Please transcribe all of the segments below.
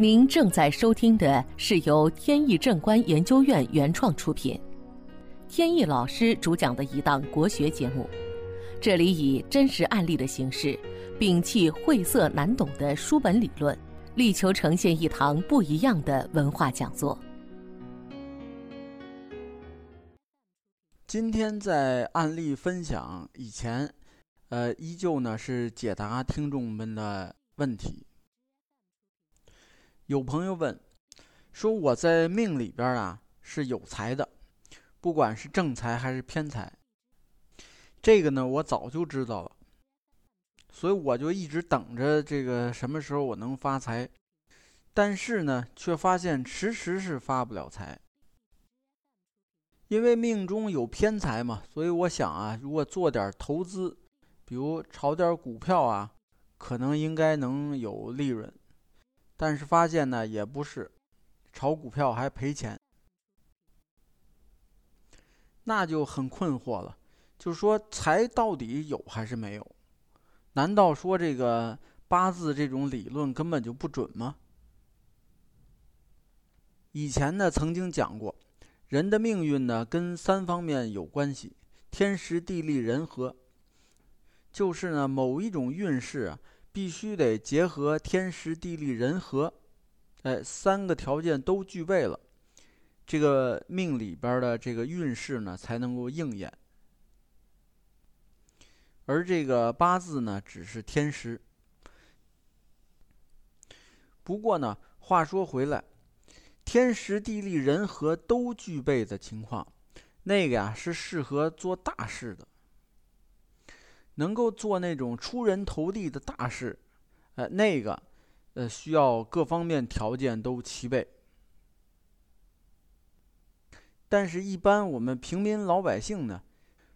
您正在收听的是由天意正观研究院原创出品，天意老师主讲的一档国学节目。这里以真实案例的形式，摒弃晦涩难懂的书本理论，力求呈现一堂不一样的文化讲座。今天在案例分享以前，呃，依旧呢是解答听众们的问题。有朋友问，说我在命里边啊是有财的，不管是正财还是偏财。这个呢，我早就知道了，所以我就一直等着这个什么时候我能发财。但是呢，却发现迟迟是发不了财，因为命中有偏财嘛。所以我想啊，如果做点投资，比如炒点股票啊，可能应该能有利润。但是发现呢，也不是，炒股票还赔钱，那就很困惑了。就是说，财到底有还是没有？难道说这个八字这种理论根本就不准吗？以前呢，曾经讲过，人的命运呢跟三方面有关系：天时、地利、人和。就是呢，某一种运势啊。必须得结合天时地利人和，哎，三个条件都具备了，这个命里边的这个运势呢才能够应验。而这个八字呢，只是天时。不过呢，话说回来，天时地利人和都具备的情况，那个呀是适合做大事的。能够做那种出人头地的大事，呃，那个，呃，需要各方面条件都齐备。但是，一般我们平民老百姓呢，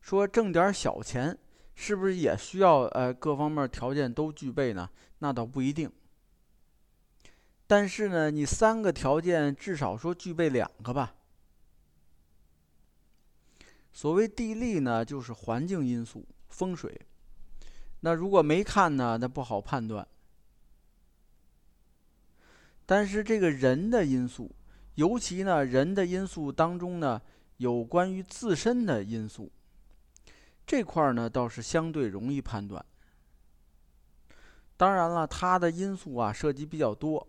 说挣点小钱，是不是也需要呃各方面条件都具备呢？那倒不一定。但是呢，你三个条件至少说具备两个吧。所谓地利呢，就是环境因素、风水。那如果没看呢，那不好判断。但是这个人的因素，尤其呢人的因素当中呢，有关于自身的因素，这块儿呢倒是相对容易判断。当然了，它的因素啊涉及比较多，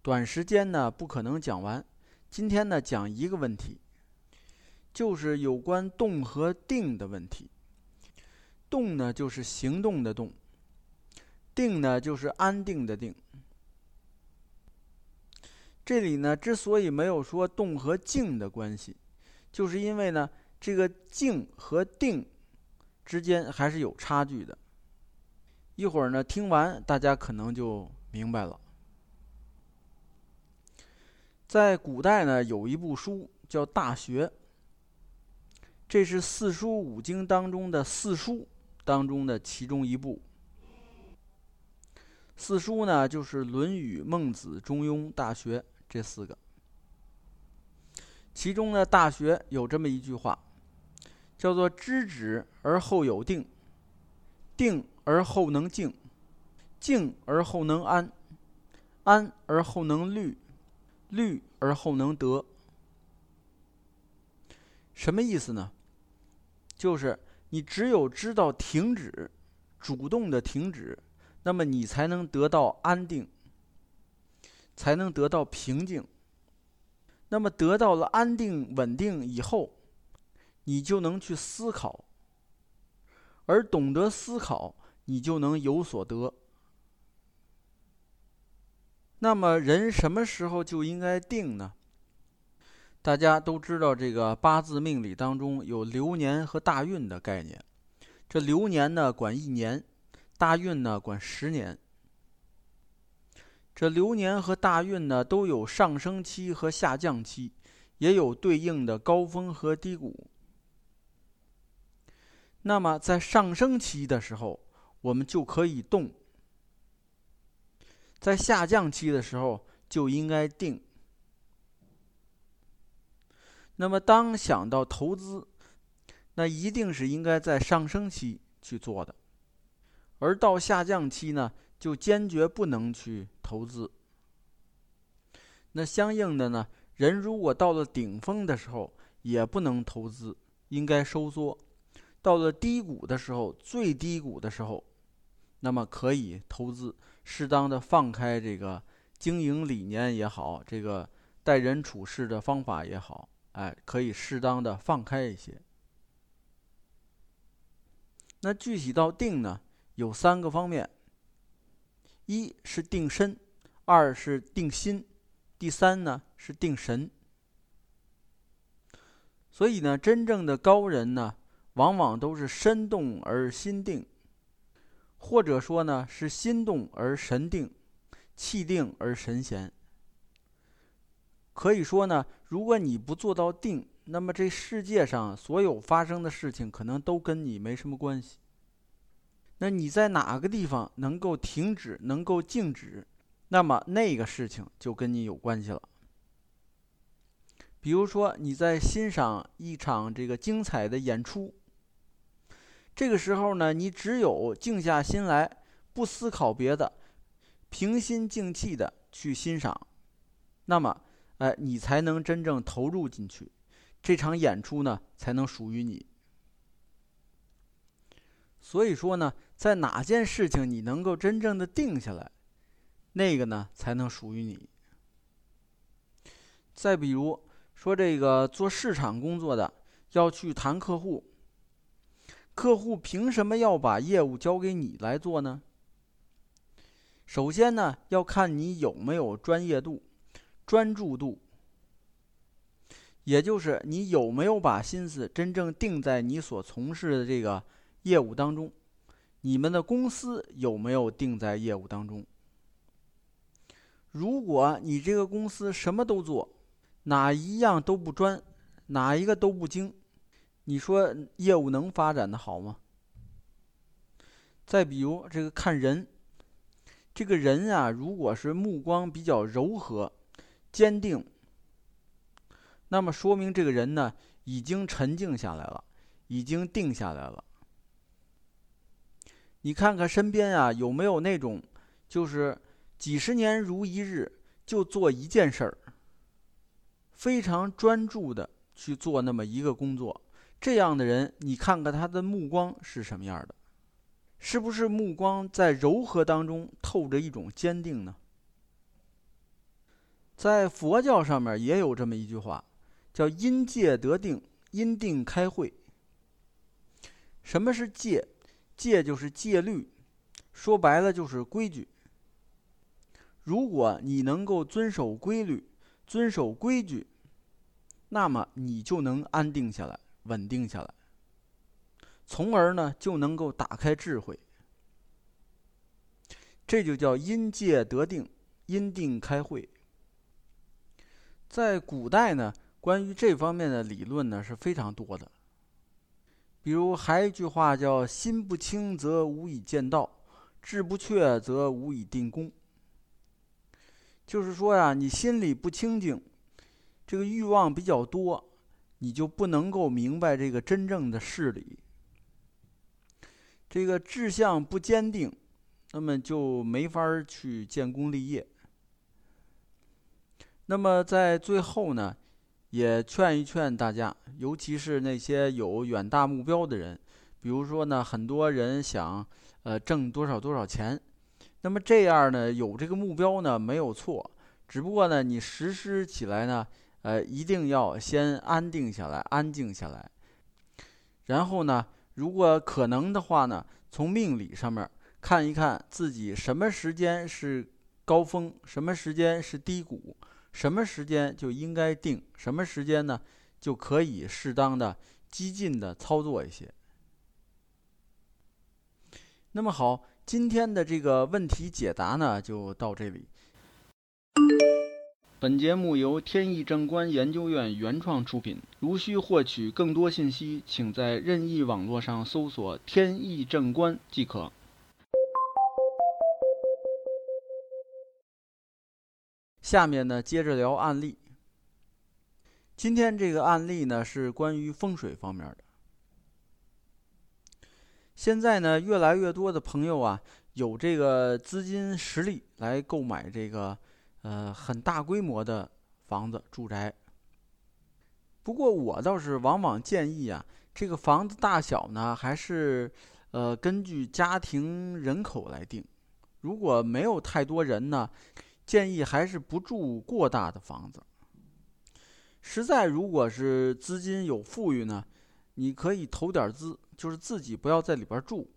短时间呢不可能讲完。今天呢讲一个问题，就是有关动和定的问题。动呢，就是行动的动；定呢，就是安定的定。这里呢，之所以没有说动和静的关系，就是因为呢，这个静和定之间还是有差距的。一会儿呢，听完大家可能就明白了。在古代呢，有一部书叫《大学》，这是四书五经当中的四书。当中的其中一部四书呢，就是《论语》《孟子》《中庸》《大学》这四个。其中呢，《大学》有这么一句话，叫做“知止而后有定，定而后能静，静而后能安，安而后能虑，虑而后能得”。什么意思呢？就是。你只有知道停止，主动的停止，那么你才能得到安定，才能得到平静。那么得到了安定稳定以后，你就能去思考，而懂得思考，你就能有所得。那么人什么时候就应该定呢？大家都知道，这个八字命理当中有流年和大运的概念。这流年呢管一年，大运呢管十年。这流年和大运呢都有上升期和下降期，也有对应的高峰和低谷。那么在上升期的时候，我们就可以动；在下降期的时候，就应该定。那么，当想到投资，那一定是应该在上升期去做的，而到下降期呢，就坚决不能去投资。那相应的呢，人如果到了顶峰的时候，也不能投资，应该收缩；到了低谷的时候，最低谷的时候，那么可以投资，适当的放开这个经营理念也好，这个待人处事的方法也好，哎，可以适当的放开一些。那具体到定呢，有三个方面：一是定身，二是定心，第三呢是定神。所以呢，真正的高人呢，往往都是身动而心定，或者说呢是心动而神定，气定而神闲。可以说呢，如果你不做到定，那么这世界上所有发生的事情，可能都跟你没什么关系。那你在哪个地方能够停止、能够静止，那么那个事情就跟你有关系了。比如说你在欣赏一场这个精彩的演出，这个时候呢，你只有静下心来，不思考别的，平心静气的去欣赏，那么，哎，你才能真正投入进去，这场演出呢，才能属于你。所以说呢，在哪件事情你能够真正的定下来，那个呢才能属于你。再比如说，这个做市场工作的要去谈客户，客户凭什么要把业务交给你来做呢？首先呢，要看你有没有专业度、专注度，也就是你有没有把心思真正定在你所从事的这个。业务当中，你们的公司有没有定在业务当中？如果你这个公司什么都做，哪一样都不专，哪一个都不精，你说业务能发展的好吗？再比如这个看人，这个人啊，如果是目光比较柔和、坚定，那么说明这个人呢已经沉静下来了，已经定下来了。你看看身边啊，有没有那种，就是几十年如一日就做一件事儿，非常专注的去做那么一个工作，这样的人，你看看他的目光是什么样的，是不是目光在柔和当中透着一种坚定呢？在佛教上面也有这么一句话，叫“因戒得定，因定开慧”。什么是戒？戒就是戒律，说白了就是规矩。如果你能够遵守规律、遵守规矩，那么你就能安定下来、稳定下来，从而呢就能够打开智慧。这就叫因戒得定，因定开慧。在古代呢，关于这方面的理论呢是非常多的。比如还有一句话叫“心不清则无以见道，志不确则无以定功”。就是说呀，你心里不清净，这个欲望比较多，你就不能够明白这个真正的事理。这个志向不坚定，那么就没法去建功立业。那么在最后呢？也劝一劝大家，尤其是那些有远大目标的人，比如说呢，很多人想呃挣多少多少钱，那么这样呢，有这个目标呢没有错，只不过呢，你实施起来呢，呃，一定要先安定下来，安静下来，然后呢，如果可能的话呢，从命理上面看一看自己什么时间是高峰，什么时间是低谷。什么时间就应该定，什么时间呢，就可以适当的激进的操作一些。那么好，今天的这个问题解答呢，就到这里。本节目由天意正观研究院原创出品。如需获取更多信息，请在任意网络上搜索“天意正观”即可。下面呢，接着聊案例。今天这个案例呢，是关于风水方面的。现在呢，越来越多的朋友啊，有这个资金实力来购买这个呃很大规模的房子住宅。不过我倒是往往建议啊，这个房子大小呢，还是呃根据家庭人口来定。如果没有太多人呢，建议还是不住过大的房子。实在如果是资金有富裕呢，你可以投点资，就是自己不要在里边住。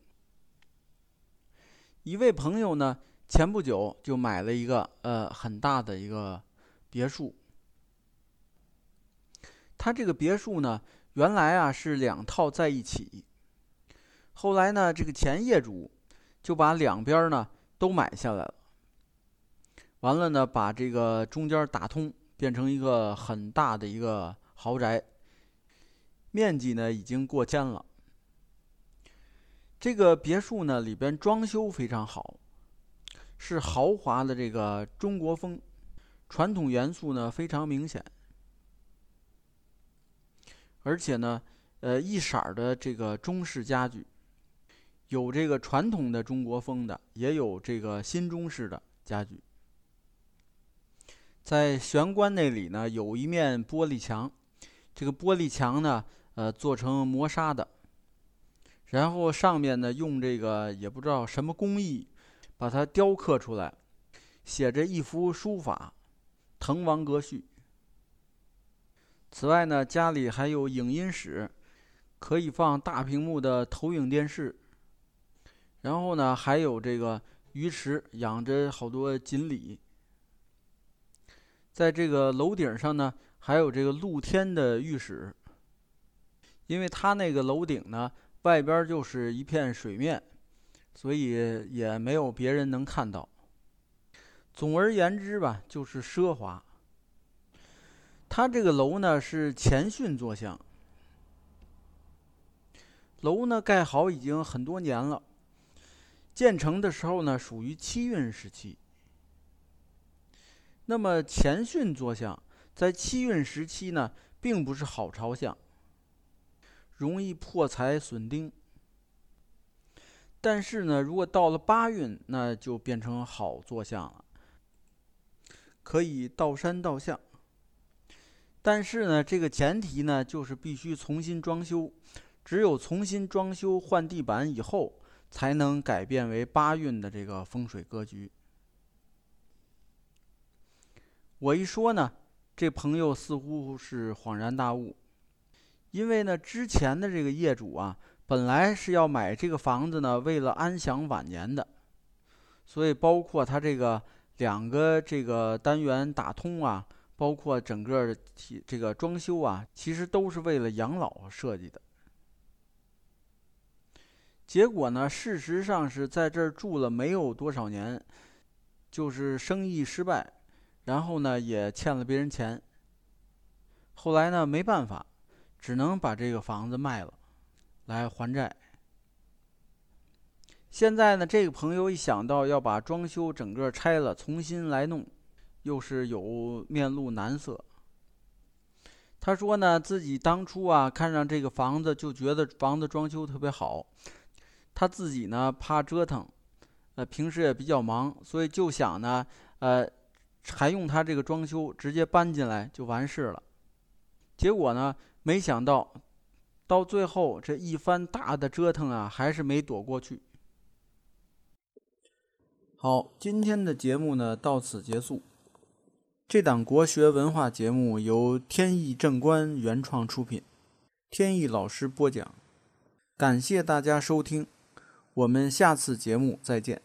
一位朋友呢，前不久就买了一个呃很大的一个别墅。他这个别墅呢，原来啊是两套在一起，后来呢，这个前业主就把两边呢都买下来了，完了呢，把这个中间打通，变成一个很大的一个豪宅，面积呢已经过千了。这个别墅呢里边装修非常好，是豪华的这个中国风，传统元素呢非常明显。而且呢，呃，一色儿的这个中式家具，有这个传统的中国风的，也有这个新中式的家具。在玄关那里呢，有一面玻璃墙，这个玻璃墙呢，呃，做成磨砂的，然后上面呢，用这个也不知道什么工艺，把它雕刻出来，写着一幅书法，滕王阁序。此外呢，家里还有影音室，可以放大屏幕的投影电视。然后呢，还有这个鱼池，养着好多锦鲤。在这个楼顶上呢，还有这个露天的浴室。因为它那个楼顶呢，外边就是一片水面，所以也没有别人能看到。总而言之吧，就是奢华。它这个楼呢是前训坐向，楼呢盖好已经很多年了，建成的时候呢属于七运时期。那么前训坐向在七运时期呢，并不是好朝向，容易破财损丁。但是呢，如果到了八运，那就变成好坐向了，可以到山到向。但是呢，这个前提呢，就是必须重新装修，只有重新装修换地板以后，才能改变为八运的这个风水格局。我一说呢，这朋友似乎是恍然大悟，因为呢，之前的这个业主啊，本来是要买这个房子呢，为了安享晚年的，所以包括他这个两个这个单元打通啊。包括整个体这个装修啊，其实都是为了养老设计的。结果呢，事实上是在这儿住了没有多少年，就是生意失败，然后呢也欠了别人钱。后来呢没办法，只能把这个房子卖了，来还债。现在呢，这个朋友一想到要把装修整个拆了，重新来弄。又是有面露难色。他说呢，自己当初啊看上这个房子，就觉得房子装修特别好。他自己呢怕折腾，呃，平时也比较忙，所以就想呢，呃，还用他这个装修直接搬进来就完事了。结果呢，没想到到最后这一番大的折腾啊，还是没躲过去。好，今天的节目呢到此结束。这档国学文化节目由天意正观原创出品，天意老师播讲，感谢大家收听，我们下次节目再见。